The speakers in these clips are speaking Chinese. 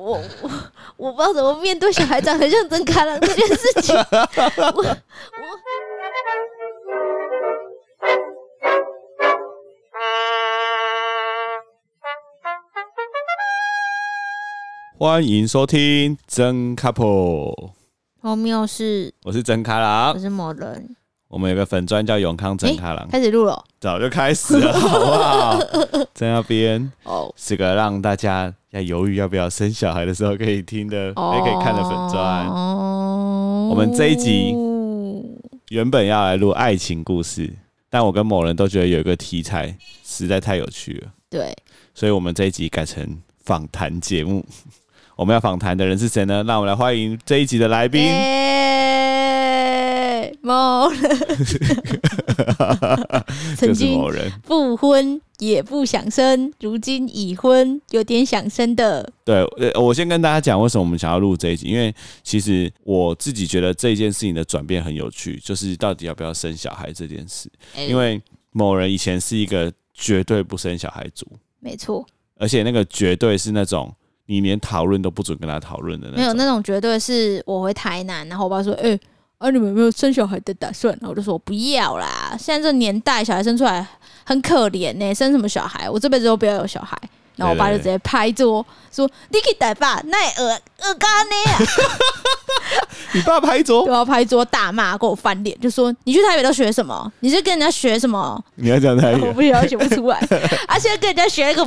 我我我不知道怎么面对小孩长得像曾开朗这件事情。我 我。欢迎收听真 couple。荒谬事，我是真开朗，我是某人。我们有个粉砖叫永康整卡郎，开始录了，早就开始了，好不好？在那边哦，是个让大家在犹豫要不要生小孩的时候可以听的，也、哦、可以看的粉砖。哦，我们这一集原本要来录爱情故事，但我跟某人都觉得有一个题材实在太有趣了，对，所以我们这一集改成访谈节目。我们要访谈的人是谁呢？让我们来欢迎这一集的来宾。某人，曾经不婚也不想生，如今已婚有点想生的。对，我先跟大家讲为什么我们想要录这一集，因为其实我自己觉得这件事情的转变很有趣，就是到底要不要生小孩这件事。因为某人以前是一个绝对不生小孩族，没错，而且那个绝对是那种你连讨论都不准跟他讨论的那种，没有那种绝对是我回台南，然后我爸说，哎。啊！你们有没有生小孩的打算？然后我就说我不要啦。现在这年代，小孩生出来很可怜呢、欸。生什么小孩？我这辈子都不要有小孩。然后我爸就直接拍桌说：“你可以带爸，那恶恶干呢？” 你爸拍桌，对，要拍桌大骂，跟我翻脸，就说：“你去台北都学什么？你是跟人家学什么？”你要讲台语，我不要学不出来。而且跟人家学一个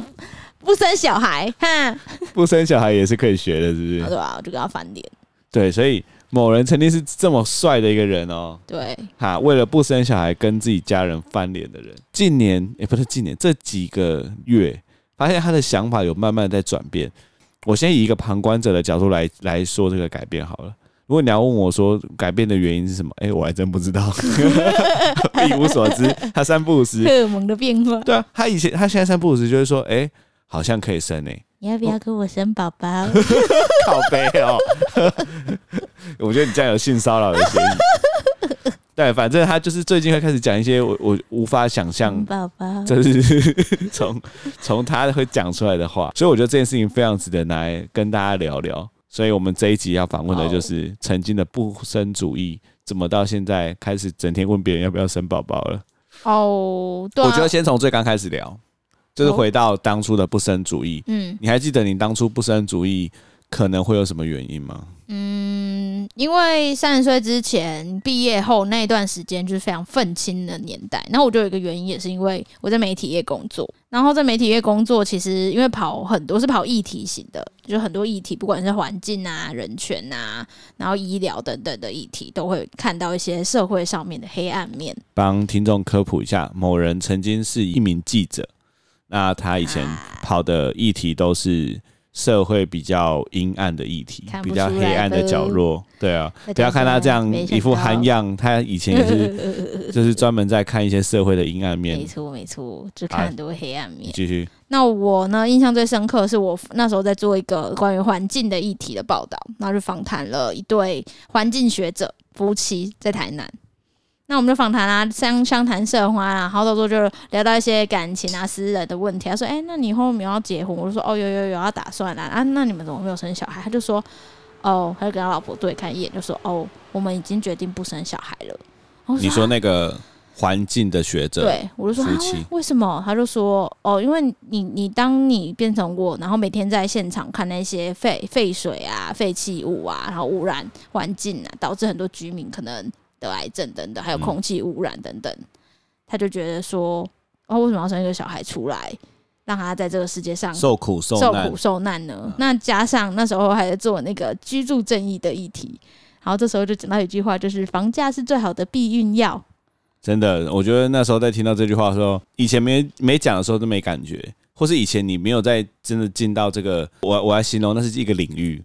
不生小孩，哈，不生小孩也是可以学的，是不是？对吧？我就跟他翻脸。对，所以。某人曾经是这么帅的一个人哦，对，哈，为了不生小孩跟自己家人翻脸的人，近年也、欸、不是近年，这几个月发现他的想法有慢慢在转变。我先以一个旁观者的角度来来说这个改变好了。如果你要问我说改变的原因是什么，哎、欸，我还真不知道，一无所知。他三不五时，荷尔蒙的变化，对啊，他以前他现在三不五时就会说，哎、欸，好像可以生诶、欸。你要不要跟我生宝宝？靠北哦！我觉得你这样有性骚扰的嫌疑。对，反正他就是最近会开始讲一些我我无法想象，宝宝，就是从从他会讲出来的话。所以我觉得这件事情非常值得拿来跟大家聊聊。所以我们这一集要访问的就是曾经的不生主义，怎么到现在开始整天问别人要不要生宝宝了？哦，对，我觉得先从最刚开始聊。就是回到当初的不生主义，嗯，你还记得你当初不生主义可能会有什么原因吗？嗯，因为三十岁之前毕业后那一段时间就是非常愤青的年代，然后我就有一个原因，也是因为我在媒体业工作，然后在媒体业工作，其实因为跑很多是跑议题型的，就很多议题，不管是环境啊、人权啊，然后医疗等等的议题，都会看到一些社会上面的黑暗面。帮听众科普一下，某人曾经是一名记者。那他以前跑的议题都是社会比较阴暗的议题，比较黑暗的角落。对啊，不要看他这样一副憨样，他以前也是 就是专门在看一些社会的阴暗面。没错没错，就看很多黑暗面。继续。那我呢，印象最深刻是我那时候在做一个关于环境的议题的报道，那就访谈了一对环境学者夫妻，在台南。那我们就访谈啊，相相谈甚欢啊，然后到时候就聊到一些感情啊、私人的问题。他说：“哎、欸，那你以后没有要结婚？”我就说：“哦，有有有要打算啊。”啊，那你们怎么没有生小孩？他就说：“哦，他就跟他老婆对看一眼，就说：‘哦，我们已经决定不生小孩了。’”你说那个环境的学者，对，我就说：“夫妻为什么？”他就说：“哦，因为你你当你变成我，然后每天在现场看那些废废水啊、废弃物啊，然后污染环境啊，导致很多居民可能。”得癌症等等，还有空气污染等等，嗯、他就觉得说，哦，为什么要生一个小孩出来，让他在这个世界上受苦受受苦受难呢？嗯、那加上那时候还在做那个居住正义的议题，然后这时候就讲到一句话，就是房价是最好的避孕药。真的，我觉得那时候在听到这句话的时候，以前没没讲的时候都没感觉，或是以前你没有在真的进到这个，我我来形容那是一个领域。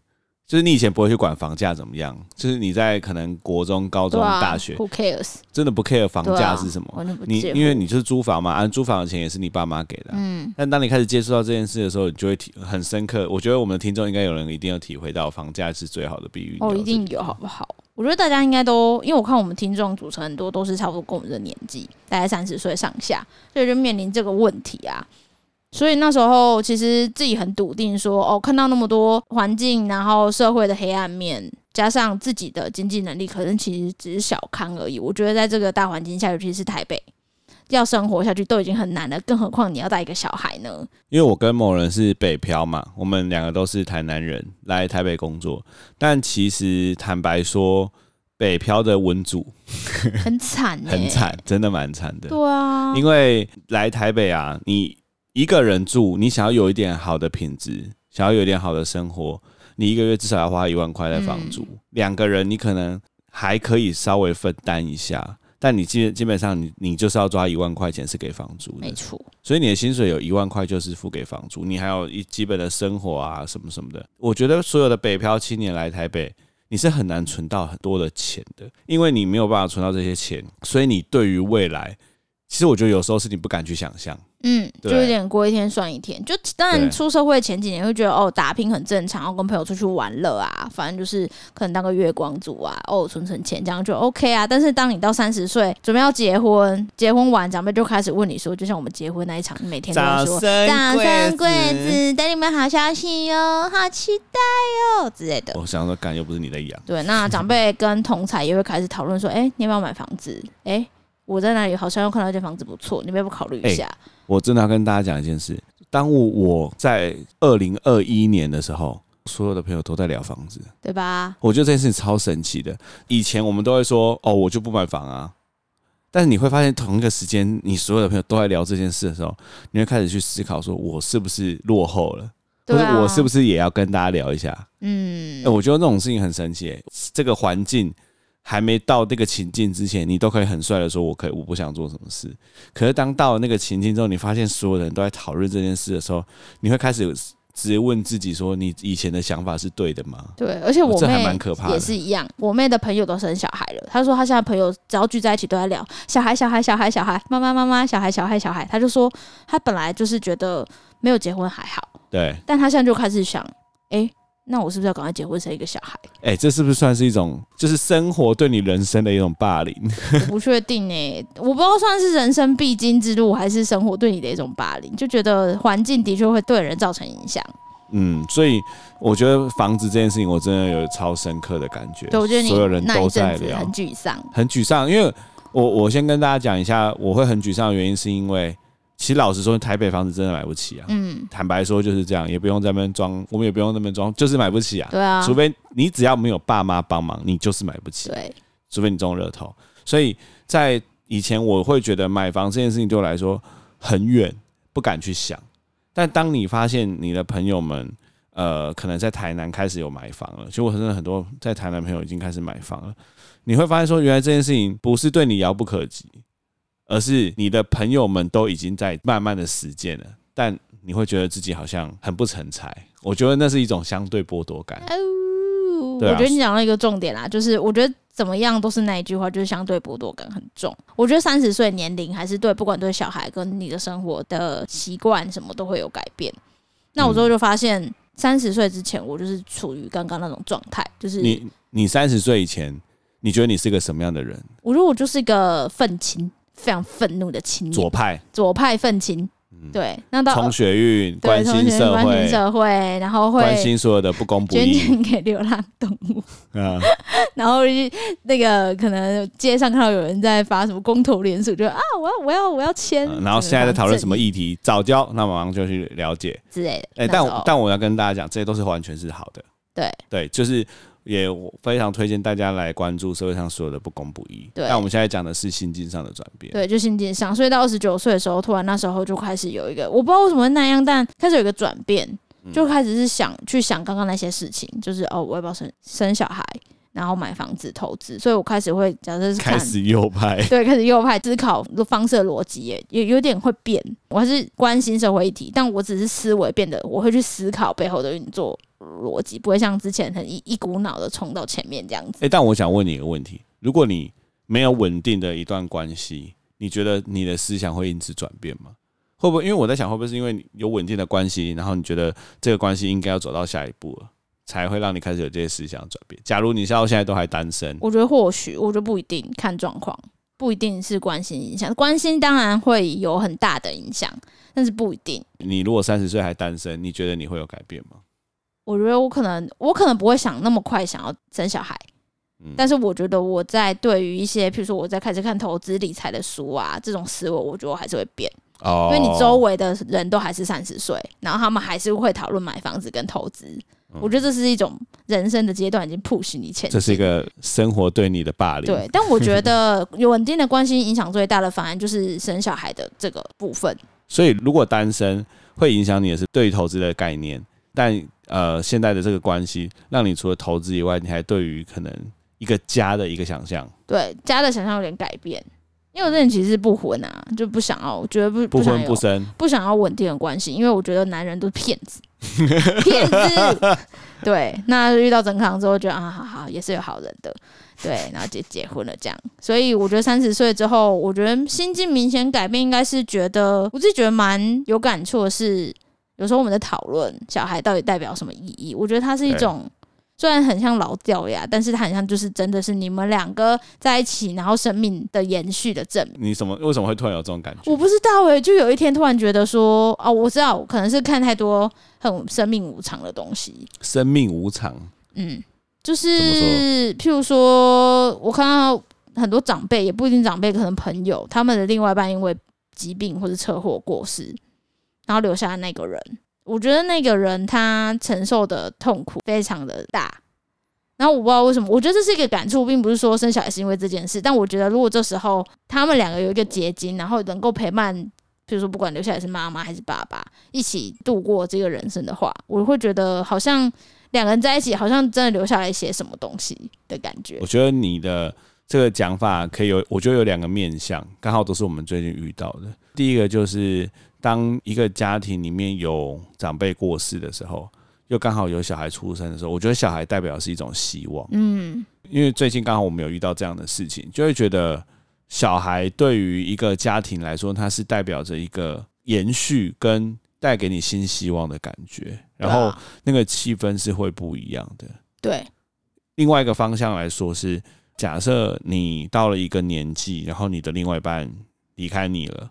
就是你以前不会去管房价怎么样，就是你在可能国中、高中、大学，Who cares？真的不 care 房价是什么？你因为你就是租房嘛，按租房的钱也是你爸妈给的。嗯。但当你开始接触到这件事的时候，你就会体很深刻。我觉得我们的听众应该有人一定要体会到，房价是最好的避孕药。哦，一定有，好不好？我觉得大家应该都，因为我看我们听众组成很多都是差不多跟我们的年纪，大概三十岁上下，所以就面临这个问题啊。所以那时候其实自己很笃定说，哦，看到那么多环境，然后社会的黑暗面，加上自己的经济能力，可能其实只是小康而已。我觉得在这个大环境下，尤其是台北。要生活下去都已经很难了，更何况你要带一个小孩呢？因为我跟某人是北漂嘛，我们两个都是台南人，来台北工作。但其实坦白说，北漂的文组很惨，很惨，真的蛮惨的。对啊，因为来台北啊，你一个人住，你想要有一点好的品质，想要有一点好的生活，你一个月至少要花一万块的房租。嗯、两个人你可能还可以稍微分担一下。但你基基本上你你就是要抓一万块钱是给房租的，没错。所以你的薪水有一万块就是付给房租，你还有一基本的生活啊什么什么的。我觉得所有的北漂青年来台北，你是很难存到很多的钱的，因为你没有办法存到这些钱，所以你对于未来，其实我觉得有时候是你不敢去想象。嗯，就有点过一天算一天。就当然出社会前几年会觉得哦，打拼很正常，然后跟朋友出去玩乐啊，反正就是可能当个月光族啊，哦存存钱这样就 OK 啊。但是当你到三十岁准备要结婚，结婚完长辈就开始问你说，就像我们结婚那一场，每天都要说早生贵子，等你们好消息哟，好期待哟之类的。我想说，干又不是你的养。对，那长辈跟同侪也会开始讨论说，哎、欸，你要不要买房子？哎、欸。我在哪里好像又看到一间房子不错，你们要不要考虑一下？欸，我真的要跟大家讲一件事，当我我在二零二一年的时候，所有的朋友都在聊房子，对吧？我觉得这件事情超神奇的。以前我们都会说，哦，我就不买房啊。但是你会发现，同一个时间，你所有的朋友都在聊这件事的时候，你会开始去思考，说我是不是落后了？或者我是不是也要跟大家聊一下？嗯，欸，我觉得那种事情很神奇，欸，这个环境。还没到那个情境之前，你都可以很帅的说：“我可以，我不想做什么事。”可是当到了那个情境之后，你发现所有人都在讨论这件事的时候，你会开始直接问自己说：“你以前的想法是对的吗？”对，而且我妹还蛮可怕的，也是一样。我妹的朋友都生小孩了，她说她现在朋友只要聚在一起都在聊小孩、小孩、小孩、小孩，妈妈、妈妈、小孩、小孩、小孩。她就说她本来就是觉得没有结婚还好，对，但她现在就开始想，哎、欸。那我是不是要赶快结婚生一个小孩？哎、欸，这是不是算是一种就是生活对你人生的一种霸凌？我不确定哎、欸，我不知道算是人生必经之路，还是生活对你的一种霸凌。就觉得环境的确会对人造成影响。嗯，所以我觉得房子这件事情，我真的有超深刻的感觉。对，我觉得你所有人都在聊，很沮丧，很沮丧。因为我我先跟大家讲一下，我会很沮丧的原因是因为。其实老实说，台北房子真的买不起啊。嗯，坦白说就是这样，也不用在那边装，我们也不用在那边装，就是买不起啊。对啊，除非你只要没有爸妈帮忙，你就是买不起。对，除非你中热头。所以在以前，我会觉得买房这件事情对我来说很远，不敢去想。但当你发现你的朋友们，呃，可能在台南开始有买房了，其实我真的很多在台南朋友已经开始买房了，你会发现说，原来这件事情不是对你遥不可及。而是你的朋友们都已经在慢慢的实践了，但你会觉得自己好像很不成才。我觉得那是一种相对剥夺感。哦，我觉得你讲到一个重点啦，就是我觉得怎么样都是那一句话，就是相对剥夺感很重。我觉得三十岁年龄还是对，不管对小孩跟你的生活的习惯什么都会有改变。那我之后就发现，三十岁之前我就是处于刚刚那种状态，就是你你三十岁以前，你觉得你是个什么样的人？我觉得我就是一个愤青。非常愤怒的青年，左派，左派愤青，对，那到冲学运，关心社会，关心社会，然后会关心所有的不公不义，捐钱给流浪动物，啊，然后那个可能街上看到有人在发什么公投连署，就啊，我要我要我要签，然后现在在讨论什么议题，早教，那马上就去了解。之类的，哎，但但我要跟大家讲，这些都是完全是好的，对。对，就是。也非常推荐大家来关注社会上所有的不公不义。对，但我们现在讲的是心境上的转变。对，就心境上。所以到二十九岁的时候，突然那时候就开始有一个，我不知道为什么会那样，但开始有一个转变，就开始是想去想刚刚那些事情，就是哦，我要不要生生小孩，然后买房子投资。所以我开始会假设是开始右派，对，开始右派思考的方式逻辑也有有点会变。我还是关心社会议题，但我只是思维变得，我会去思考背后的运作。逻辑不会像之前很一一股脑的冲到前面这样子。哎，但我想问你一个问题：如果你没有稳定的一段关系，你觉得你的思想会因此转变吗？会不会？因为我在想，会不会是因为你有稳定的关系，然后你觉得这个关系应该要走到下一步了，才会让你开始有这些思想转变？假如你到现在都还单身，我觉得或许，我觉得不一定，看状况。不一定是关心影响，关心当然会有很大的影响，但是不一定。你如果三十岁还单身，你觉得你会有改变吗？我觉得我可能，我可能不会想那么快想要生小孩，嗯，但是我觉得我在对于一些，譬如说我在开始看投资理财的书啊，这种思维，我觉得我还是会变。哦，因为你周围的人都还是三十岁，然后他们还是会讨论买房子跟投资。嗯，我觉得这是一种人生的阶段，已经 push 你前进。这是一个生活对你的霸凌。对，但我觉得有稳定的关系影响最大的，反而就是生小孩的这个部分。所以，如果单身会影响你的是对于投资的概念，但呃，现在的这个关系让你除了投资以外，你还对于可能一个家的一个想象，对家的想象有点改变。因为我这人其实是不婚啊，就不想要，我觉得不不婚不生，不想要稳定的关系，因为我觉得男人都是骗子，骗子。对，那遇到曾康之后，觉得啊，好好也是有好人的，对，然后就结婚了这样。所以我觉得三十岁之后，我觉得心境明显改变，应该是觉得我自己觉得蛮有感触的是，有时候我们在讨论小孩到底代表什么意义，我觉得它是一种。虽然很像老掉牙，但是它很像就是真的是你们两个在一起，然后生命的延续的证明。你什么为什么会突然有这种感觉？我不知道诶、欸，就有一天突然觉得说，哦，我知道，可能是看太多很生命无常的东西。生命无常，嗯，就是譬如说，我看到很多长辈，也不一定长辈，可能朋友，他们的另外一半因为疾病或者车祸过世，然后留下那个人。我觉得那个人他承受的痛苦非常的大，然后我不知道为什么，我觉得这是一个感触，并不是说生小孩是因为这件事，但我觉得如果这时候他们两个有一个结晶，然后能够陪伴，比如说不管留下来是妈妈还是爸爸，一起度过这个人生的话，我会觉得好像两个人在一起，好像真的留下来一些什么东西的感觉。我觉得你的这个讲法可以有，我觉得有两个面向，刚好都是我们最近遇到的。第一个就是。当一个家庭里面有长辈过世的时候，又刚好有小孩出生的时候，我觉得小孩代表是一种希望。嗯，因为最近刚好我们有遇到这样的事情，就会觉得小孩对于一个家庭来说，它是代表着一个延续跟带给你新希望的感觉，然后那个气氛是会不一样的。对，另外一个方向来说是，假设你到了一个年纪，然后你的另外一半离开你了。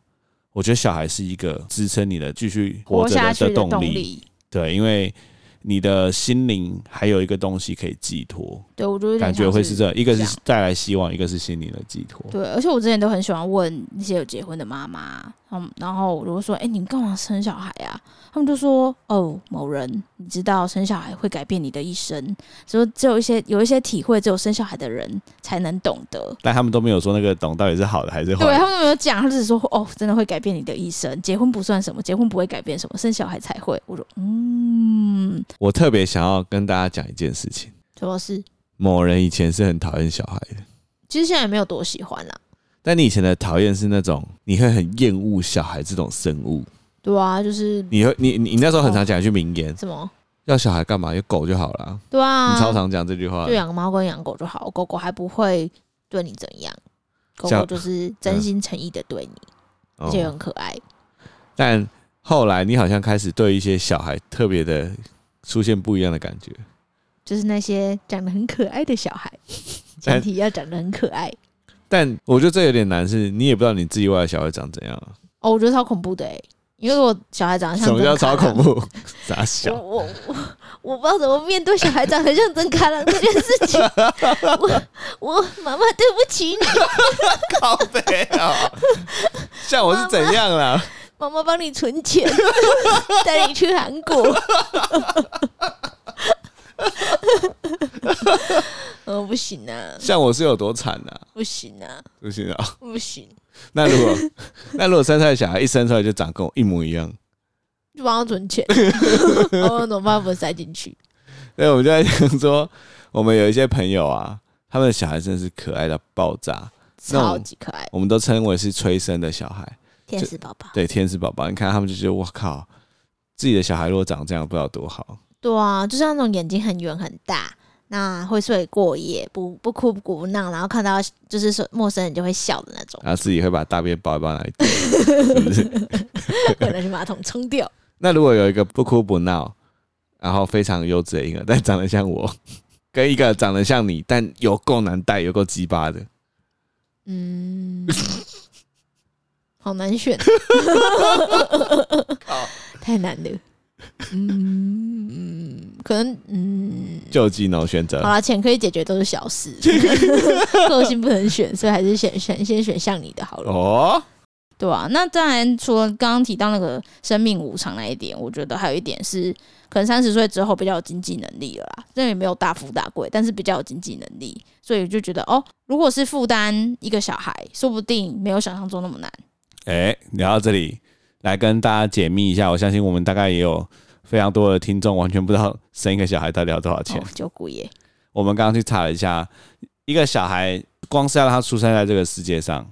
我觉得小孩是一个支撑你的继续活着的动力，对，因为你的心灵还有一个东西可以寄托。对，我觉得感觉会是这，一个是带来希望，一个是心灵的寄托。对，而且我之前都很喜欢问那些有结婚的妈妈，嗯，然后如果说，哎，你干嘛生小孩啊？他们就说：“哦，某人，你知道生小孩会改变你的一生，说只有一些有一些体会，只有生小孩的人才能懂得。”但他们都没有说那个懂到底是好的还是坏的。对，他们都没有讲，他只是说：“哦，真的会改变你的一生。结婚不算什么，结婚不会改变什么，生小孩才会。”我说：“嗯。”我特别想要跟大家讲一件事情。什么事？某人以前是很讨厌小孩的，其实现在也没有多喜欢啦。但你以前的讨厌是那种你会很厌恶小孩这种生物。对啊，就是你会你你你那时候很常讲一句名言，什么要小孩干嘛？有狗就好了。对啊，你超常讲这句话。就养猫跟养狗就好，狗狗还不会对你怎样，狗狗就是真心诚意的对你，而且很可爱。但后来你好像开始对一些小孩特别的出现不一样的感觉，就是那些长得很可爱的小孩，前提要长得很可爱。但我觉得这有点难，是你也不知道你自己外的小孩长怎样。哦，我觉得超恐怖的哎。因为我小孩长得像，什么叫超恐怖？咋想？我我我不知道怎么面对小孩长得像真卡郎这件事情。我我妈妈对不起你。靠北啊！像我是怎样啦？妈妈帮你存钱，带你去韩国。哦，不行啊！像我是有多惨啊？不行啊！不行啊！不行。那如果那如果生出来小孩一生出来就长跟我一模一样，就帮他存钱，我怎么办？不塞进去？对，我就在想说，我们有一些朋友啊，他们的小孩真的是可爱到爆炸，超级可爱，我们都称为是催生的小孩，天使宝宝。对，天使宝宝，你看他们就觉得我靠，自己的小孩如果长这样，不知道多好。对啊，就像那种眼睛很圆很大。那会睡过夜，不不哭不闹，然后看到就是说陌生人就会笑的那种，然后自己会把大便包一包来丢，是不是？可能是马桶冲掉。那如果有一个不哭不闹，然后非常幼稚的婴儿，但长得像我，跟一个长得像你，但有够难带、有够鸡巴的，嗯，好难选，太难了。嗯，可能嗯，就近哦，选择好了，钱可以解决都是小事，个性不能选，所以还是选选先选像你的好了。哦，对啊，那当然，除了刚刚提到那个生命无常那一点，我觉得还有一点是，可能三十岁之后比较有经济能力了啦，这也没有大富大贵，但是比较有经济能力，所以就觉得哦，如果是负担一个小孩，说不定没有想象中那么难。哎、欸，聊到这里。来跟大家解密一下，我相信我们大概也有非常多的听众完全不知道生一个小孩到底要多少钱。我们刚刚去查了一下，一个小孩光是要让他出生在这个世界上，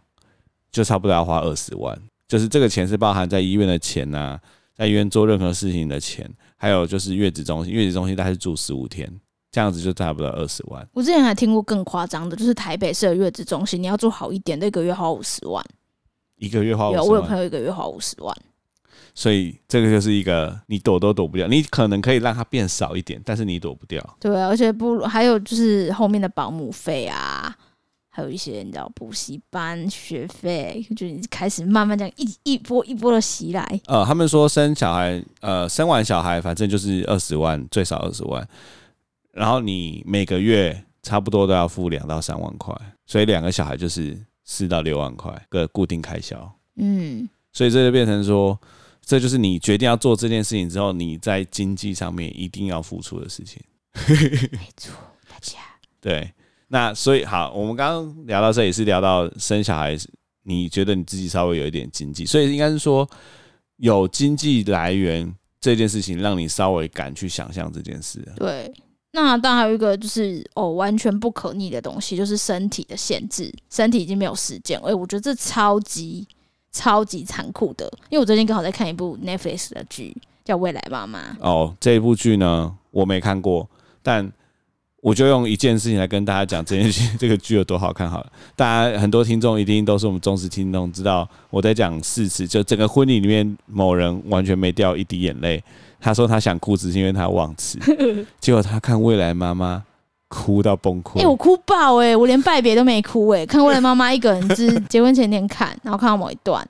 就差不多要花二十万。就是这个钱是包含在医院的钱呐、啊，在医院做任何事情的钱，还有就是月子中心，月子中心大概是住十五天，这样子就差不多二十万。我之前还听过更夸张的，就是台北市的月子中心，你要住好一点，那个月花五十万。一个月花有我有朋友一个月花五十万，所以这个就是一个你躲都躲不掉。你可能可以让它变少一点，但是你躲不掉。对啊，而且不还有就是后面的保姆费啊，还有一些你知道补习班学费，就开始慢慢这样一一波一波的袭来。呃，他们说生小孩，呃，生完小孩反正就是二十万，最少二十万，然后你每个月差不多都要付两到三万块，所以两个小孩就是。四到六万块个固定开销，嗯，所以这就变成说，这就是你决定要做这件事情之后，你在经济上面一定要付出的事情。没错，大家对，那所以好，我们刚刚聊到这里是聊到生小孩，你觉得你自己稍微有一点经济，所以应该是说有经济来源这件事情，让你稍微敢去想象这件事。对。那当然还有一个就是哦，完全不可逆的东西，就是身体的限制，身体已经没有时间。哎，我觉得这超级超级残酷的，因为我最近刚好在看一部 Netflix 的剧，叫《未来妈妈》。哦，这一部剧呢，我没看过，但我就用一件事情来跟大家讲这件事，这个剧有多好看好了。大家很多听众一定都是我们忠实听众，知道我在讲事实，就整个婚礼里面某人完全没掉一滴眼泪。他说他想哭，只是因为他忘词。结果他看未来妈妈哭到崩溃。哎、欸，我哭爆哎、欸！我连拜别都没哭哎、欸，看未来妈妈一个人是 结婚前一天看，然后看到某一段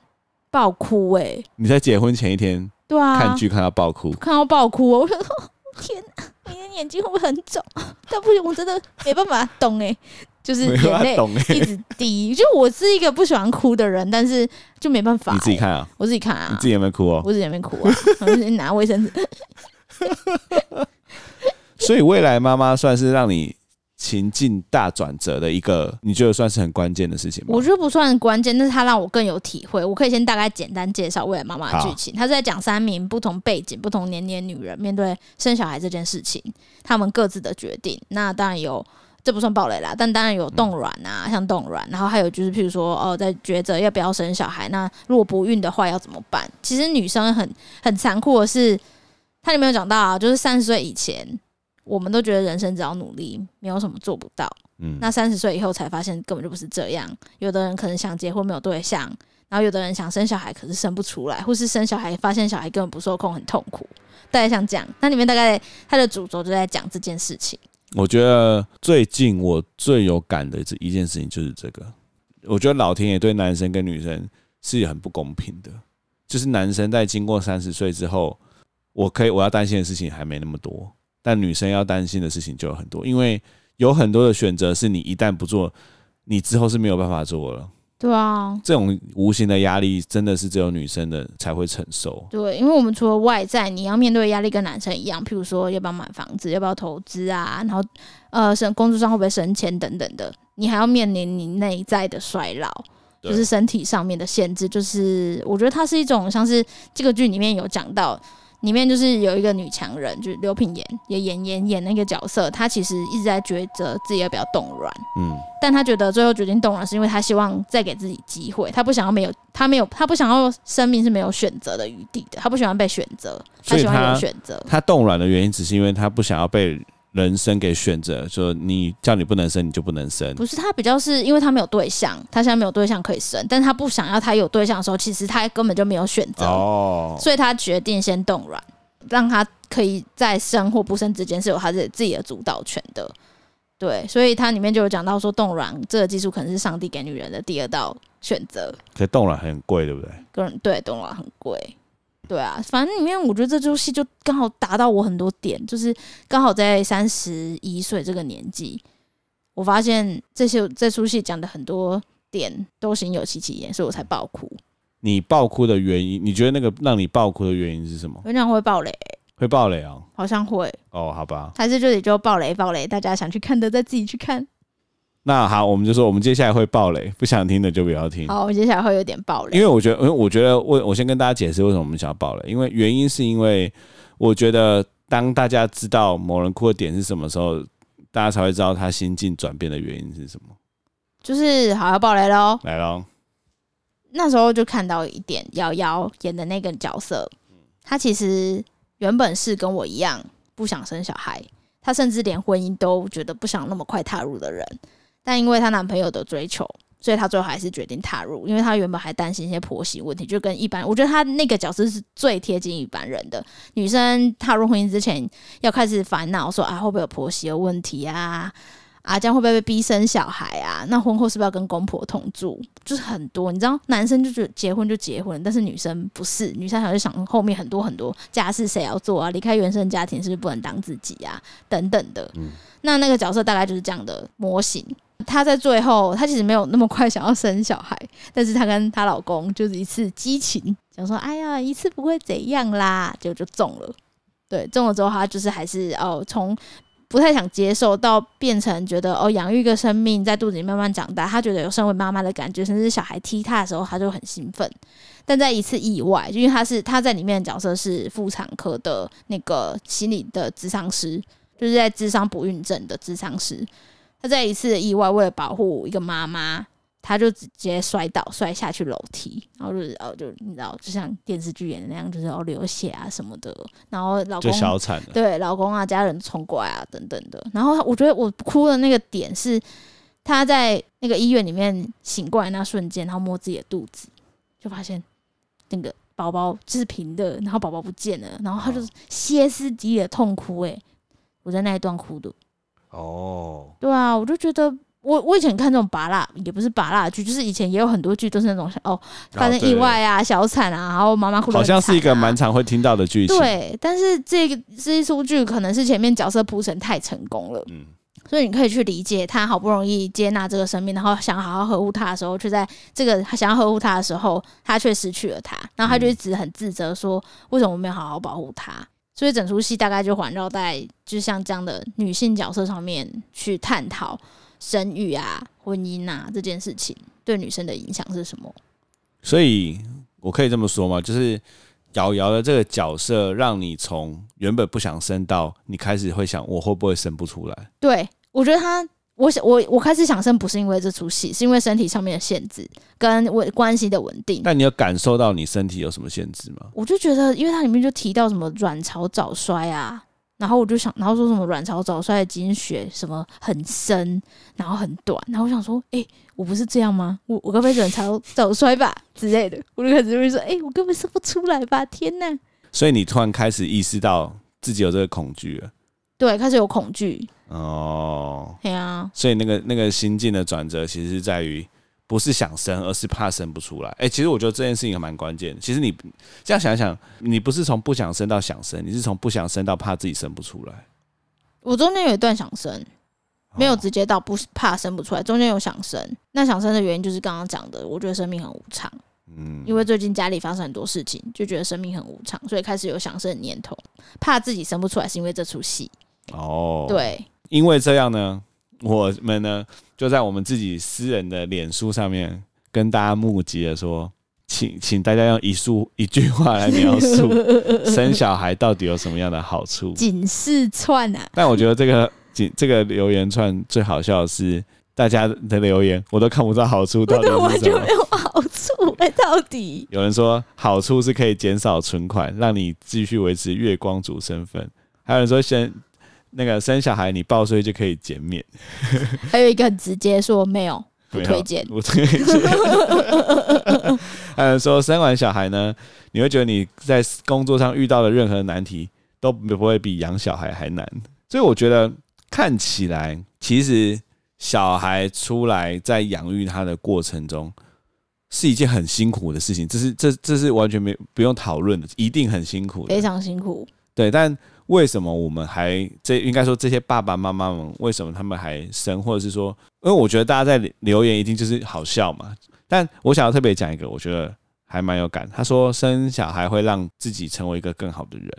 爆哭哎、欸。你在结婚前一天对啊看剧看到爆哭，看到爆哭，我说天哪，你的眼睛会不会很肿？但不行，我真的没办法懂哎、欸。就是眼泪一直滴，就我是一个不喜欢哭的人，但是就没办法、欸。你自己看啊，我自己看啊，你自己有没有哭哦？我自己有没有哭啊？我自己拿卫生纸。所以未来妈妈算是让你情境大转折的一个，你觉得算是很关键的事情吗？我觉得不算关键，但是它让我更有体会。我可以先大概简单介绍未来妈妈的剧情。他是在讲三名不同背景、不同年龄的女人面对生小孩这件事情，他们各自的决定。那当然有。这不算暴雷啦，但当然有冻卵啊，像冻卵，然后还有就是，譬如说哦，在抉择要不要生小孩，那如果不孕的话要怎么办？其实女生很很残酷的是，它里面有讲到啊，就是三十岁以前，我们都觉得人生只要努力，没有什么做不到。嗯，那三十岁以后才发现根本就不是这样。有的人可能想结婚没有对象，然后有的人想生小孩可是生不出来，或是生小孩发现小孩根本不受控，很痛苦。大概像这样，那里面大概它的主轴就在讲这件事情。我觉得最近我最有感的这一件事情就是这个。我觉得老天爷对男生跟女生是很不公平的，就是男生在经过三十岁之后，我可以我要担心的事情还没那么多，但女生要担心的事情就有很多，因为有很多的选择是你一旦不做，你之后是没有办法做了。对啊，这种无形的压力真的是只有女生的才会承受。对，因为我们除了外在，你要面对的压力跟男生一样，譬如说要不要买房子，要不要投资啊，然后呃，生工作上会不会升迁等等的，你还要面临你内在的衰老，就是身体上面的限制。就是我觉得它是一种像是这个剧里面有讲到。里面就是有一个女强人，就是刘品言也演演演那个角色，她其实一直在抉择自己要不要动卵，嗯，但她觉得最后决定动卵是因为她希望再给自己机会，她不想要没有，她没有，她不想要生命是没有选择的余地的，她不喜欢被选择，她喜欢有选择。她动卵的原因只是因为她不想要被。人生给选择，说你叫你不能生，你就不能生。不是他比较是因为他没有对象，他现在没有对象可以生，但是他不想要他有对象的时候，其实他根本就没有选择，哦，所以他决定先冻卵，让他可以在生或不生之间是有他自己自己的主导权的。对，所以它里面就有讲到说，冻卵这个技术可能是上帝给女人的第二道选择。可冻卵很贵，对不对？个人对冻卵很贵，对啊，反正里面我觉得这出戏就刚好达到我很多点，就是刚好在三十一岁这个年纪，我发现这些这出戏讲的很多点都心有戚戚焉，所以我才爆哭。你爆哭的原因，你觉得那个让你爆哭的原因是什么？我常会爆雷。会爆雷哦？好像会哦，好吧。还是这里就爆雷爆雷，大家想去看的再自己去看。那好，我们就说我们接下来会爆雷，不想听的就不要听。好，我接下来会有点爆雷，因为我觉得，因为我觉得，我我先跟大家解释为什么我们想要爆雷，因为原因是因为我觉得当大家知道某人哭的点是什么时候，大家才会知道他心境转变的原因是什么。就是好要爆雷喽，来喽。那时候就看到一点，瑶瑶演的那个角色，她其实。原本是跟我一样不想生小孩，她甚至连婚姻都觉得不想那么快踏入的人，但因为她男朋友的追求，所以她最后还是决定踏入。因为她原本还担心一些婆媳问题，就跟一般，我觉得她那个角色是最贴近一般人的女生踏入婚姻之前要开始烦恼说啊会不会有婆媳的问题啊。啊，这样会不会被逼生小孩啊？那婚后是不是要跟公婆同住？就是很多，你知道，男生就觉得结婚就结婚，但是女生不是，女生还是想后面很多很多家事谁要做啊？离开原生家庭是不是不能当自己啊？等等的。嗯，那那个角色大概就是这样的模型。她在最后，她其实没有那么快想要生小孩，但是她跟她老公就是一次激情，想说，哎呀，一次不会怎样啦，结果就中了。对，中了之后，她就是还是哦从。不太想接受，到变成觉得哦，养育一个生命在肚子里慢慢长大，她觉得有身为妈妈的感觉，甚至小孩踢他的时候，他就很兴奋。但在一次意外，因为他是他在里面的角色是妇产科的那个心理的智商师，就是在智商不孕症的智商师。他在一次的意外，为了保护一个妈妈。他就直接摔倒，摔下去楼梯，然后就是哦，就你知道，就像电视剧演的那样，就是哦流血啊什么的，然后老公就小产了，对，老公啊，家人冲过来啊等等的，然后我觉得我哭的那个点是他在那个医院里面醒过来那瞬间，然后摸自己的肚子，就发现那个宝宝是平的，然后宝宝不见了，然后他就歇斯底里的痛哭，哎，我在那一段哭的，哦，对啊，我就觉得。我我以前看这种拔蜡，也不是拔蜡剧，就是以前也有很多剧都是那种哦，发生意外啊、小产啊，然后妈妈哭得很惨啊。好像是一个蛮常会听到的剧情。对，但是这个这一出剧可能是前面角色铺陈太成功了，嗯，所以你可以去理解他好不容易接纳这个生命，然后想好好呵护他的时候，却在这个他想要呵护他的时候，他却失去了他，然后他就一直很自责，说为什么我没有好好保护他？所以整出戏大概就环绕在就像这样的女性角色上面去探讨。生育啊，婚姻啊，这件事情对女生的影响是什么？所以我可以这么说吗？就是瑶瑶的这个角色，让你从原本不想生到你开始会想，我会不会生不出来？对，我觉得他，我想我我开始想生，不是因为这出戏，是因为身体上面的限制跟我关系的稳定。但你有感受到你身体有什么限制吗？我就觉得，因为它里面就提到什么卵巢早衰啊。然后我就想，然后说什么卵巢早衰的经血什么很深，然后很短，然后我想说，哎、欸，我不是这样吗？我我该不会卵巢早衰吧之类的？我就开始就会说，哎、欸，我根本生不出来吧？天哪！所以你突然开始意识到自己有这个恐惧了，对，开始有恐惧哦，对啊，所以那个那个心境的转折，其实是在于。不是想生，而是怕生不出来。哎、欸，其实我觉得这件事情还蛮关键。其实你这样想一想，你不是从不想生到想生，你是从不想生到怕自己生不出来。我中间有一段想生，没有直接到不怕生不出来，中间有想生。那想生的原因就是刚刚讲的，我觉得生命很无常。嗯，因为最近家里发生很多事情，就觉得生命很无常，所以开始有想生的念头。怕自己生不出来，是因为这出戏。哦，对，因为这样呢。我们呢，就在我们自己私人的脸书上面跟大家募集了说，请请大家用一束一句话来描述 生小孩到底有什么样的好处。警示串啊！但我觉得这个警这个留言串最好笑的是大家的留言，我都看不到好处到底是什么。好处哎，到底有人说好处是可以减少存款，让你继续维持月光族身份。还有人说先。那个生小孩你报税就可以减免，还有一个很直接说没有不推荐，不推荐。还有说生完小孩呢，你会觉得你在工作上遇到的任何难题都不会比养小孩还难，所以我觉得看起来其实小孩出来在养育他的过程中，是一件很辛苦的事情，这是这这是完全没不用讨论的，一定很辛苦，非常辛苦。对，但为什么我们还这应该说这些爸爸妈妈们为什么他们还生，或者是说，因为我觉得大家在留言一定就是好笑嘛。但我想要特别讲一个，我觉得还蛮有感。他说生小孩会让自己成为一个更好的人，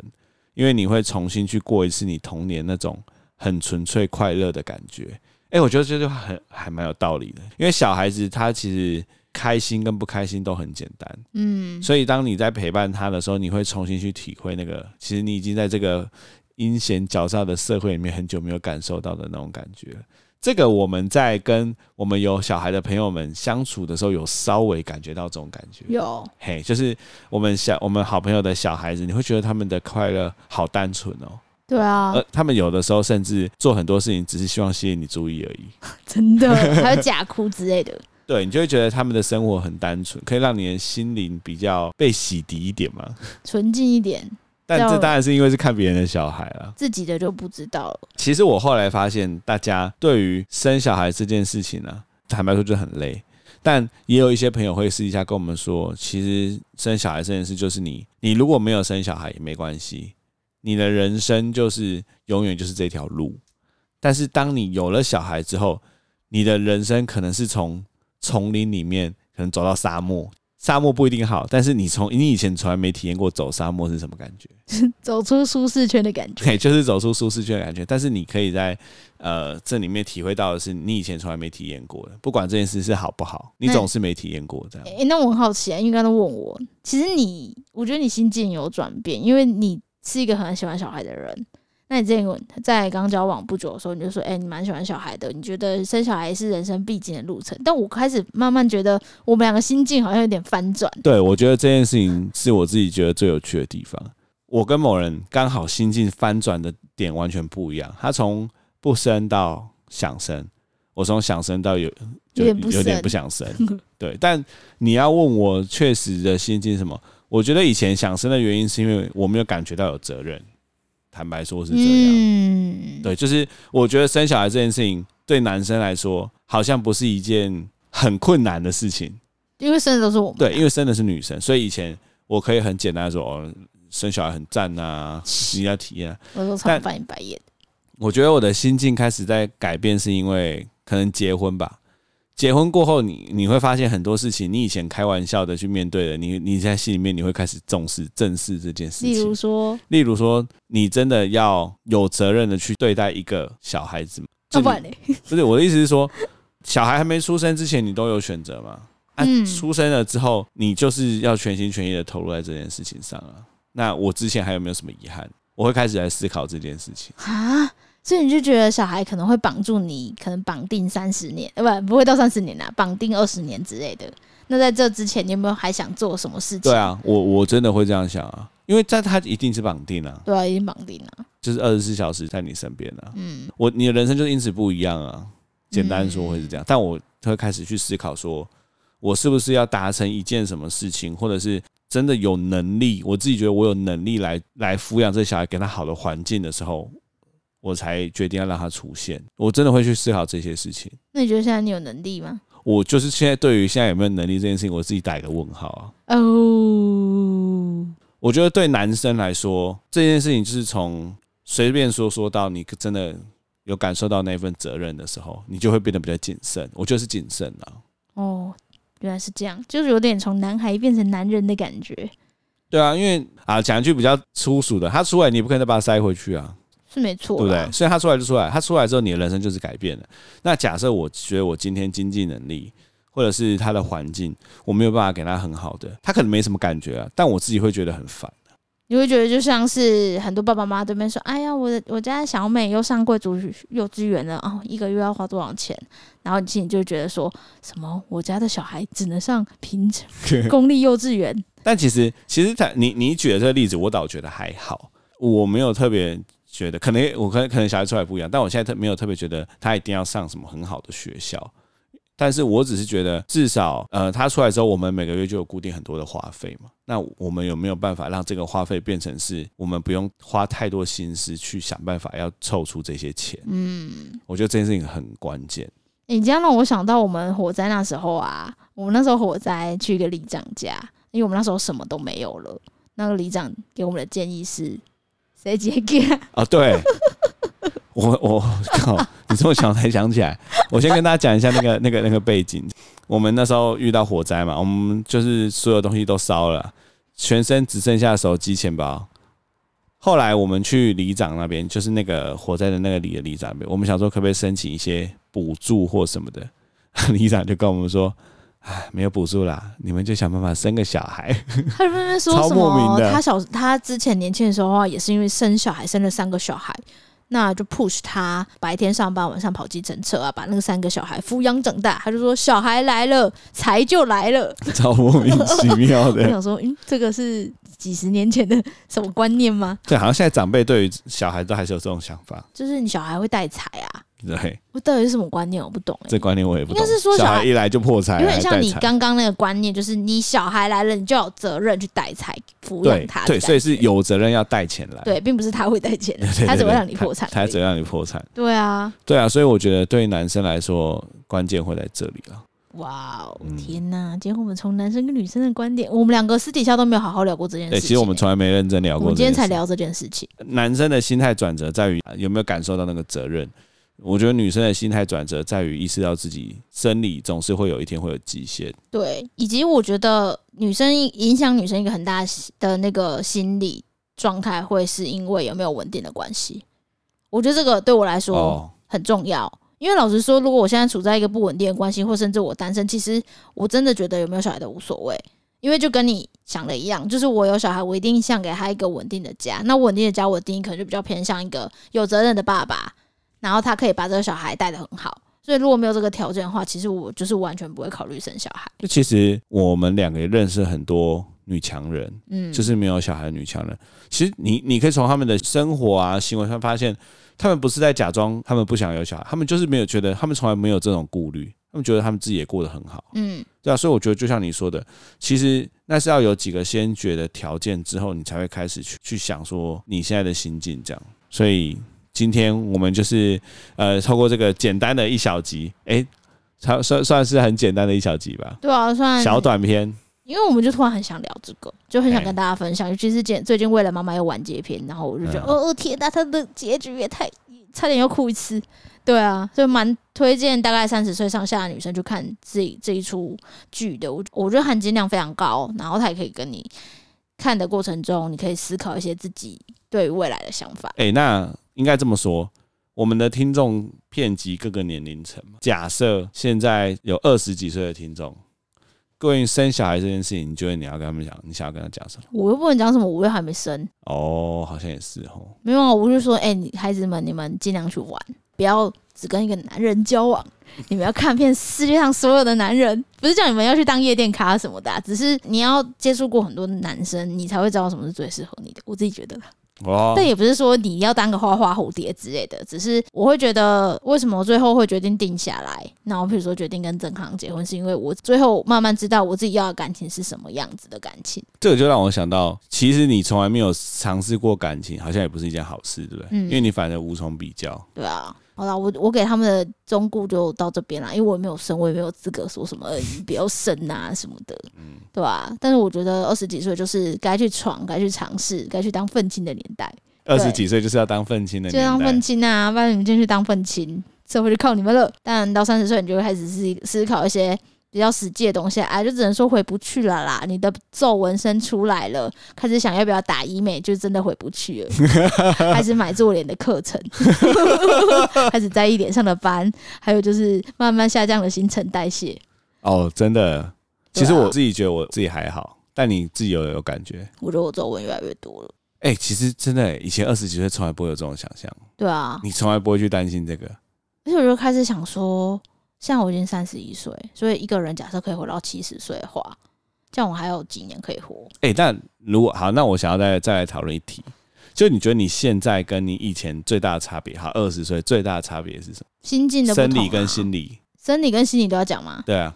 因为你会重新去过一次你童年那种很纯粹快乐的感觉。哎，我觉得这句话很还蛮有道理的，因为小孩子他其实。开心跟不开心都很简单，嗯，所以当你在陪伴他的时候，你会重新去体会那个，其实你已经在这个阴险狡诈的社会里面很久没有感受到的那种感觉。这个我们在跟我们有小孩的朋友们相处的时候，有稍微感觉到这种感觉。有，嘿，就是我们小我们好朋友的小孩子，你会觉得他们的快乐好单纯哦。对啊，呃，他们有的时候甚至做很多事情，只是希望吸引你注意而已。真的，还有假哭之类的。对，你就会觉得他们的生活很单纯，可以让你的心灵比较被洗涤一点嘛，纯净一点。但这当然是因为是看别人的小孩了，自己的就不知道了。其实我后来发现，大家对于生小孩这件事情呢、啊，坦白说就很累。但也有一些朋友会私底下跟我们说，其实生小孩这件事就是你，你如果没有生小孩也没关系，你的人生就是永远就是这条路。但是当你有了小孩之后，你的人生可能是从丛林里面可能走到沙漠，沙漠不一定好，但是你从你以前从来没体验过走沙漠是什么感觉？走出舒适圈的感觉。对，就是走出舒适圈的感觉。但是你可以在呃这里面体会到的是你以前从来没体验过的，不管这件事是好不好，你总是没体验过这样。诶，那我很好奇啊，因为刚刚问我，其实你，我觉得你心境有转变，因为你是一个很喜欢小孩的人。那你之前在刚交往不久的时候，你就说：“哎、欸，你蛮喜欢小孩的，你觉得生小孩是人生必经的路程。”但我开始慢慢觉得，我们两个心境好像有点翻转。对，我觉得这件事情是我自己觉得最有趣的地方。我跟某人刚好心境翻转的点完全不一样。他从不生到想生，我从想生到有就有点不想生。对，但你要问我确实的心境是什么？我觉得以前想生的原因是因为我没有感觉到有责任。坦白说是这样，嗯，对，就是我觉得生小孩这件事情对男生来说好像不是一件很困难的事情，因为生的都是我们，对，因为生的是女生，所以以前我可以很简单的说，哦，生小孩很赞呐，你要体验。我都常翻你白眼。我觉得我的心境开始在改变，是因为可能结婚吧。结婚过后你，你你会发现很多事情，你以前开玩笑的去面对的，你你在心里面你会开始重视、正视这件事情。例如说，例如说，你真的要有责任的去对待一个小孩子吗？不然嘞，不是我的意思是说，小孩还没出生之前，你都有选择吗？啊，出生了之后，你就是要全心全意的投入在这件事情上啊。那我之前还有没有什么遗憾？我会开始来思考这件事情啊。所以你就觉得小孩可能会绑住你，可能绑定三十年，呃，不，不会到三十年啦，绑定二十年之类的。那在这之前，你有没有还想做什么事情？对啊，我我真的会这样想啊，因为在他一定是绑定啊。对啊，已经绑定了，就是二十四小时在你身边啊。嗯，我你的人生就因此不一样啊。简单说会是这样，嗯、但我会开始去思考，说我是不是要达成一件什么事情，或者是真的有能力，我自己觉得我有能力来来抚养这小孩，给他好的环境的时候。我才决定要让他出现，我真的会去思考这些事情。那你觉得现在你有能力吗？我就是现在对于现在有没有能力这件事情，我自己打一个问号啊。哦，我觉得对男生来说，这件事情就是从随便说说到你真的有感受到那份责任的时候，你就会变得比较谨慎。我就是谨慎啊。哦，原来是这样，就是有点从男孩变成男人的感觉。对啊，因为啊，讲一句比较粗俗的，他出来你不可能再把他塞回去啊。是没错，对不对？所以他出来就出来，他出来之后，你的人生就是改变了。那假设我觉得我今天经济能力，或者是他的环境，我没有办法给他很好的，他可能没什么感觉啊，但我自己会觉得很烦。你会觉得就像是很多爸爸妈妈对面说：“哎呀，我的我家的小美又上贵族幼稚园了哦，一个月要花多少钱？”然后你心里就觉得说什么：“我家的小孩只能上平 公立幼稚园。”但其实，其实他你你举的这个例子，我倒觉得还好，我没有特别。觉得可能我可能可能小孩出来不一样，但我现在特没有特别觉得他一定要上什么很好的学校，但是我只是觉得，至少呃，他出来之后，我们每个月就有固定很多的花费嘛。那我们有没有办法让这个花费变成是我们不用花太多心思去想办法要凑出这些钱？嗯，我觉得这件事情很关键。你这样让我想到我们火灾那时候啊，我们那时候火灾去一个里长家，因为我们那时候什么都没有了。那个里长给我们的建议是。谁接给啊？对，我我靠，你这么想才想起来。我先跟大家讲一下那个那个那个背景。我们那时候遇到火灾嘛，我们就是所有东西都烧了，全身只剩下手机、钱包。后来我们去里长那边，就是那个火灾的那个里的里长那边，我们想说可不可以申请一些补助或什么的。里长就跟我们说。哎，没有补助啦，你们就想办法生个小孩。他在那边说什么？他小他之前年轻的时候啊，也是因为生小孩生了三个小孩，那就 push 他白天上班，晚上跑计程车啊，把那个三个小孩抚养长大。他就说小孩来了，财就来了，超莫名其妙的。我想说，嗯，这个是几十年前的什么观念吗？对，好像现在长辈对于小孩都还是有这种想法，就是你小孩会带财啊。对，我到底是什么观念？我不懂、欸。这观念我也不懂。应该是说小孩一来就破财，有点像你刚刚那个观念，就是你小孩来了，你就有责任去带财抚养他。对，所以是有责任要带钱来。对，并不是他会带钱，他只会让你破产，他只会让你破产。对啊，对啊，所以我觉得对男生来说，关键会在这里了。哇哦，天哪！今天我们从男生跟女生的观点，我们两个私底下都没有好好聊过这件事情。对，其实我们从来没认真聊过。我们今天才聊这件事情。男生的心态转折在于有没有感受到那个责任。我觉得女生的心态转折在于意识到自己生理总是会有一天会有极限，对，以及我觉得女生影响女生一个很大的那个心理状态，会是因为有没有稳定的关系。我觉得这个对我来说很重要，因为老实说，如果我现在处在一个不稳定的关系，或甚至我单身，其实我真的觉得有没有小孩都无所谓，因为就跟你想的一样，就是我有小孩，我一定想给他一个稳定的家。那稳定的家，我的定义可能就比较偏向一个有责任的爸爸。然后他可以把这个小孩带得很好，所以如果没有这个条件的话，其实我就是完全不会考虑生小孩。就其实我们两个也认识很多女强人，嗯，就是没有小孩的女强人。其实你你可以从他们的生活啊行为上发现，他们不是在假装他们不想有小孩，他们就是没有觉得，他们从来没有这种顾虑，他们觉得他们自己也过得很好，嗯，对啊。所以我觉得就像你说的，其实那是要有几个先决的条件之后，你才会开始去去想说你现在的心境这样，所以。今天我们就是呃，透过这个简单的一小集，哎、欸，算算算是很简单的一小集吧。对啊，算小短片。因为我们就突然很想聊这个，就很想跟大家分享。欸、尤其是最最近为了妈妈有完结篇，然后我就觉得，嗯、哦天哪，他的结局也太差点要哭一次。对啊，就蛮推荐大概三十岁上下的女生去看这这一出剧的。我我觉得含金量非常高，然后它也可以跟你看的过程中，你可以思考一些自己对于未来的想法。哎、欸，那。应该这么说，我们的听众遍及各个年龄层。假设现在有二十几岁的听众，关于生小孩这件事情，你觉得你要跟他们讲，你想要跟他讲什么？我又不能讲什么，我又还没生。哦，好像也是哦。没有啊，我就说，哎、欸，你孩子们，你们尽量去玩，不要只跟一个男人交往。你们要看遍世界上所有的男人，不是叫你们要去当夜店咖什么的、啊，只是你要接触过很多男生，你才会知道什么是最适合你的。我自己觉得。哦，但也不是说你要当个花花蝴蝶之类的，只是我会觉得，为什么最后会决定定下来？那我比如说决定跟郑康结婚，是因为我最后慢慢知道我自己要的感情是什么样子的感情。这个就让我想到，其实你从来没有尝试过感情，好像也不是一件好事，对不对？嗯，因为你反正无从比较。对啊。好了，我我给他们的忠告就到这边了，因为我也没有生，我也没有资格说什么你不要生啊什么的，嗯，对吧？但是我觉得二十几岁就是该去闯、该去尝试、该去当愤青的年代。二十几岁就是要当愤青的年代，就当愤青啊！不然你们进去当愤青，社会就靠你们了。但到三十岁，你就会开始思思考一些。比较实际的东西，哎，就只能说回不去了啦。你的皱纹生出来了，开始想要不要打医美，就真的回不去了。开始买做脸的课程，开始在意脸上的斑，还有就是慢慢下降的新陈代谢。哦，真的，其实我自己觉得我自己还好，但你自己有有感觉？我觉得我皱纹越来越多了。哎、欸，其实真的，以前二十几岁从来不会有这种想象。对啊，你从来不会去担心这个。而且我就开始想说。像我已经三十一岁，所以一个人假设可以活到七十岁的话，这样我还有几年可以活？哎、欸，但如果好，那我想要再再来讨论一题，就你觉得你现在跟你以前最大的差别，好，二十岁最大的差别是什么？心境的、啊、生理跟心理，生理跟心理都要讲吗？对啊，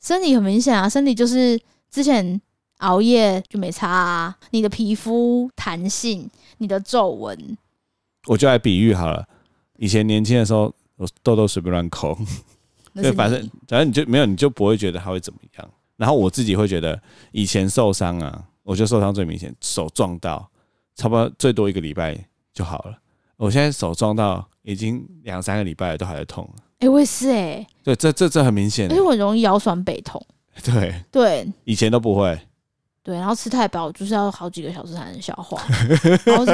生理很明显啊，生理就是之前熬夜就没差啊，你的皮肤弹性，你的皱纹，我就来比喻好了。以前年轻的时候，我痘痘随便乱抠，对，反正反正你就没有，你就不会觉得它会怎么样。然后我自己会觉得，以前受伤啊，我觉得受伤最明显，手撞到，差不多最多一个礼拜就好了。我现在手撞到已经两三个礼拜了，都还在痛。哎、欸，我也是哎、欸。对，这这这很明显。因为我很容易腰酸背痛。对对，以前都不会。对，然后吃太饱就是要好几个小时才能消化，然后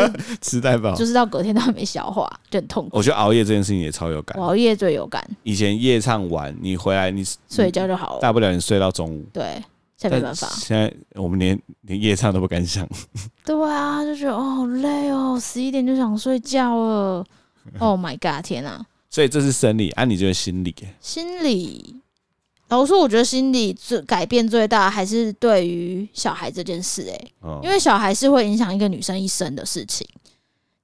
吃太饱就是到隔天都还没消化，就很痛苦。我觉得熬夜这件事情也超有感。我熬夜最有感。以前夜唱完，你回来你睡觉就好了，大不了你睡到中午。对，现在没办法。现在我们连连夜唱都不敢想。对啊，就觉得哦好累哦，十一点就想睡觉了。Oh my god！天啊！所以这是生理，按、啊、你觉得心理？心理。老实说，我觉得心理最改变最大还是对于小孩这件事，欸，哎，因为小孩是会影响一个女生一生的事情。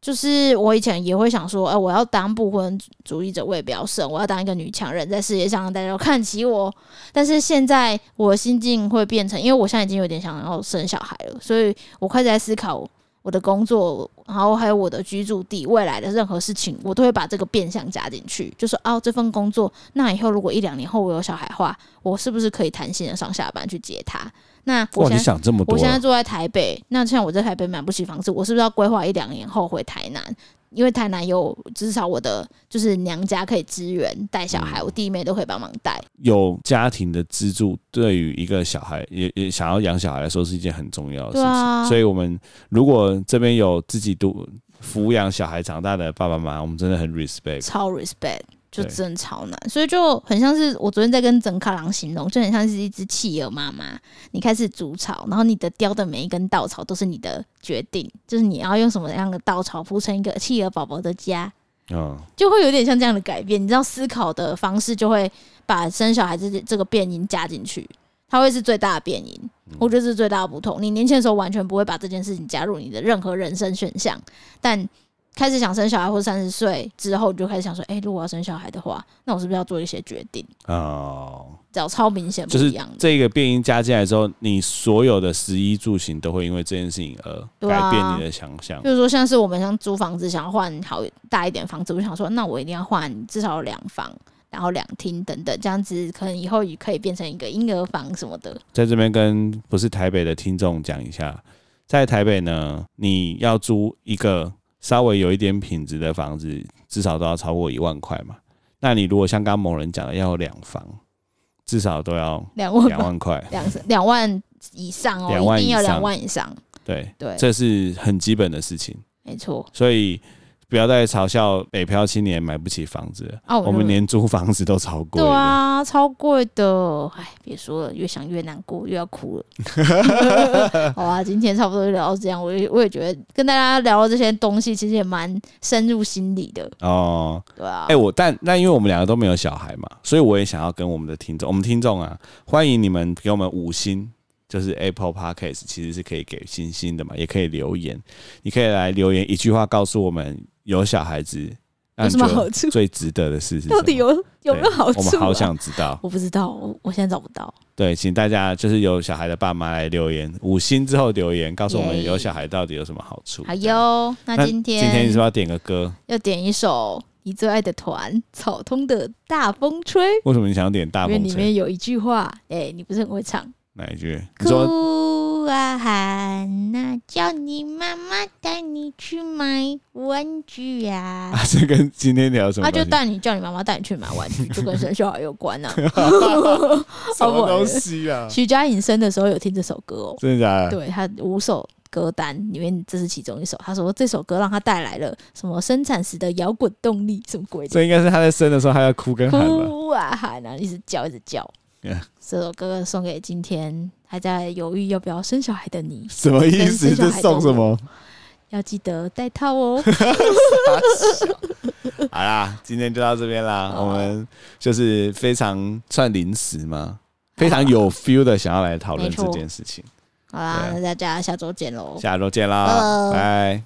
就是我以前也会想说，哎，我要当不婚主义者，我也不要生，我要当一个女强人，在事业上大家都看起我。但是现在我的心境会变成，因为我现在已经有点想要生小孩了，所以我开始在思考。我的工作，然后还有我的居住地，未来的任何事情，我都会把这个变相加进去。就说哦，这份工作，那以后如果一两年后我有小孩的话，我是不是可以弹性的上下班去接他？那我现在想这么多，我现在住在台北，那像我在台北买不起房子，我是不是要规划一两年后回台南？因为台南有至少我的就是娘家可以支援带小孩，我弟妹都可以帮忙带。有家庭的资助，对于一个小孩也也想要养小孩来说是一件很重要的事情。啊、所以，我们如果这边有自己独抚养小孩长大的爸爸妈妈，我们真的很 respect，超 respect。就真超难，所以就很像是我昨天在跟整卡郎形容，就很像是一只企鹅妈妈。你开始筑巢，然后你的雕的每一根稻草都是你的决定，就是你要用什么样的稻草铺成一个企鹅宝宝的家，嗯，就会有点像这样的改变。你知道思考的方式就会把生小孩这这个变因加进去，它会是最大的变因。我觉得是最大的不同。你年轻的时候完全不会把这件事情加入你的任何人生选项，但开始想生小孩，或三十岁之后，你就开始想说：哎、欸，如果要生小孩的话，那我是不是要做一些决定？哦，只要超明显不一样。就是这个变因加进来之后，你所有的食衣住行都会因为这件事情而改变你的想象。就是说，像是我们像租房子，想要换好大一点房子，我想说，那我一定要换至少两房，然后两厅等等，这样子可能以后也可以变成一个婴儿房什么的。在这边跟不是台北的听众讲一下，在台北呢，你要租一个。稍微有一点品质的房子，至少都要超过一万块嘛。那你如果像刚刚某人讲的，要有两房，至少都要两万两万块，两两万以上哦，两万一定要两万以上。对对，这是很基本的事情，没错。所以。不要再嘲笑北漂青年买不起房子！我们连租房子都超贵。对啊，超贵的。哎，别说了，越想越难过，又要哭了。好啊，今天差不多就聊到这样。我也我也觉得跟大家聊的这些东西，其实也蛮深入心理的。哦，对啊。哎，我但那因为我们两个都没有小孩嘛，所以我也想要跟我们的听众，我们听众啊，欢迎你们给我们五星，就是 Apple Podcast 其实是可以给星星的嘛，也可以留言，你可以来留言一句话告诉我们。有小孩子有什么好处？最值得的事是到底有有没有好处？我们好想知道。我不知道，我我现在找不到。对，请大家就是有小孩的爸妈来留言，五星之后留言告诉我们有小孩到底有什么好处。好哟，那今天今天你是不是要点个歌？要点一首你最爱的团草通的《大风吹》。为什么你想要点《大风吹》？因为里面有一句话，哎，你不是很会唱？哪一句？你说。啊喊呐，叫你妈妈带你去买玩具呀！啊，这跟今天聊什么？他就带你叫你妈妈带你去买玩具，就 跟生小孩有关啊。什么东西啊？徐佳莹生的时候有听这首歌哦，真的假的？对，他五首歌单里面，这是其中一首。他说这首歌让他带来了什么生产时的摇滚动力，什么鬼？这应该是他在生的时候，他要哭跟喊吧？哭啊喊啊，一直叫一直叫。这首歌送给今天还在犹豫要不要生小孩的你。什么意思？是送什么？要记得戴套哦。好啦，今天就到这边啦。我们就是非常算临时嘛，非常有 feel 的想要来讨论这件事情。好啦，那大家下周见喽。下周见啦，拜拜。